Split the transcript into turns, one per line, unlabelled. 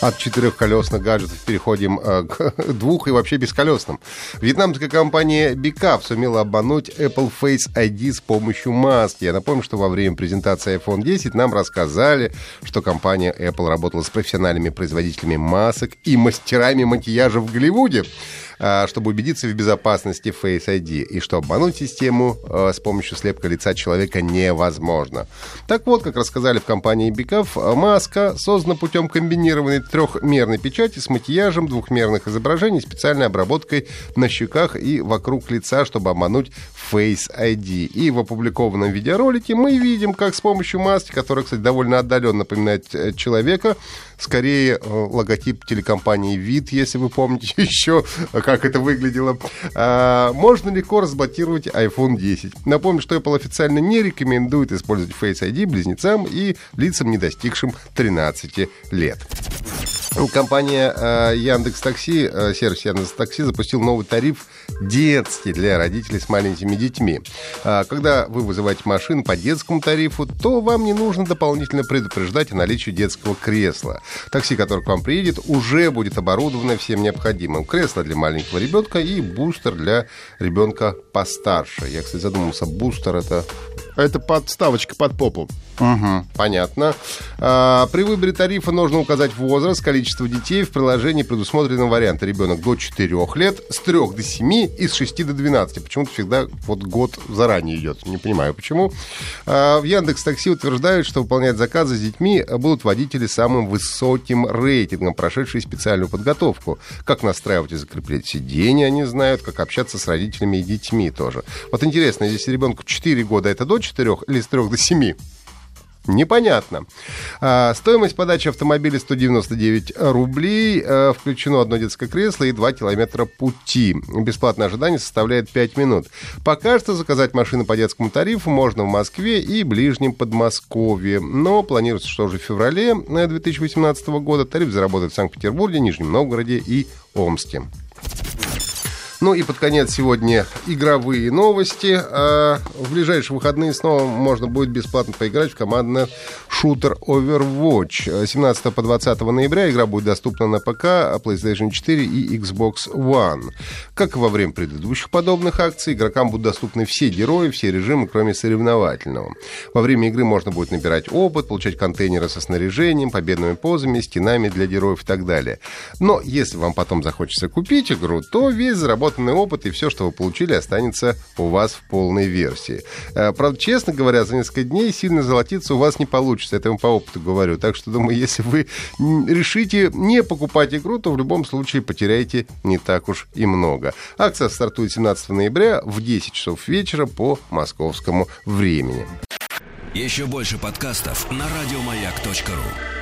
От четырехколесных гаджетов переходим э, к двух и вообще бесколесным. Вьетнамская компания Bicap сумела обмануть Apple Face ID с помощью маски. Я напомню, что во время презентации iPhone 10 нам рассказали, что компания Apple работала с профессиональными производителями масок и мастерами макияжа в Голливуде. А, чтобы убедиться в безопасности Face ID и что обмануть систему а, с помощью слепка лица человека невозможно. Так вот, как рассказали в компании Бикав, маска создана путем комбинированной трехмерной печати с макияжем двухмерных изображений, специальной обработкой на щеках и вокруг лица, чтобы обмануть Face ID. И в опубликованном видеоролике мы видим, как с помощью маски, которая, кстати, довольно отдаленно напоминает э, человека, скорее э, логотип телекомпании «Вид», если вы помните еще, как это выглядело. А, можно легко разблокировать iPhone 10. Напомню, что Apple официально не рекомендует использовать Face ID близнецам и лицам, не достигшим 13 лет. Компания э, Яндекс Такси, э, сервис Яндекс Такси запустил новый тариф детский для родителей с маленькими детьми. А, когда вы вызываете машину по детскому тарифу, то вам не нужно дополнительно предупреждать о наличии детского кресла. Такси, которое к вам приедет, уже будет оборудовано всем необходимым. Кресло для маленького ребенка и бустер для ребенка постарше. Я, кстати, задумался, бустер это...
Это подставочка под попу.
Угу, понятно. А, при выборе тарифа нужно указать возраст, количество детей. В приложении предусмотрены варианты. Ребенок до 4 лет, с 3 до 7 и с 6 до 12. Почему-то всегда вот год заранее идет. Не понимаю, почему. А, в Яндекс Такси утверждают, что выполнять заказы с детьми будут водители с самым высоким рейтингом, прошедшие специальную подготовку. Как настраивать и закреплять сиденья, они знают, как общаться с родителями и детьми тоже. Вот интересно, если ребенку 4 года, это до 4 или с 3 до 7? Непонятно. А, стоимость подачи автомобиля 199 рублей. А, включено одно детское кресло и 2 километра пути. Бесплатное ожидание составляет 5 минут. Пока что заказать машину по детскому тарифу можно в Москве и ближнем Подмосковье. Но планируется, что уже в феврале 2018 года тариф заработает в Санкт-Петербурге, Нижнем Новгороде и Омске. Ну и под конец сегодня игровые новости. А в ближайшие выходные снова можно будет бесплатно поиграть в командный шутер Overwatch. 17 по 20 ноября игра будет доступна на ПК, PlayStation 4 и Xbox One. Как и во время предыдущих подобных акций, игрокам будут доступны все герои, все режимы, кроме соревновательного. Во время игры можно будет набирать опыт, получать контейнеры со снаряжением, победными позами, стенами для героев и так далее. Но если вам потом захочется купить игру, то весь заработанный опыт и все, что вы получили, останется у вас в полной версии. Э, правда, честно говоря, за несколько дней сильно золотиться у вас не получится. Это я вам по опыту говорю. Так что, думаю, если вы решите не покупать игру, то в любом случае потеряете не так уж и много. Акция стартует 17 ноября в 10 часов вечера по московскому времени.
Еще больше подкастов на радиомаяк.ру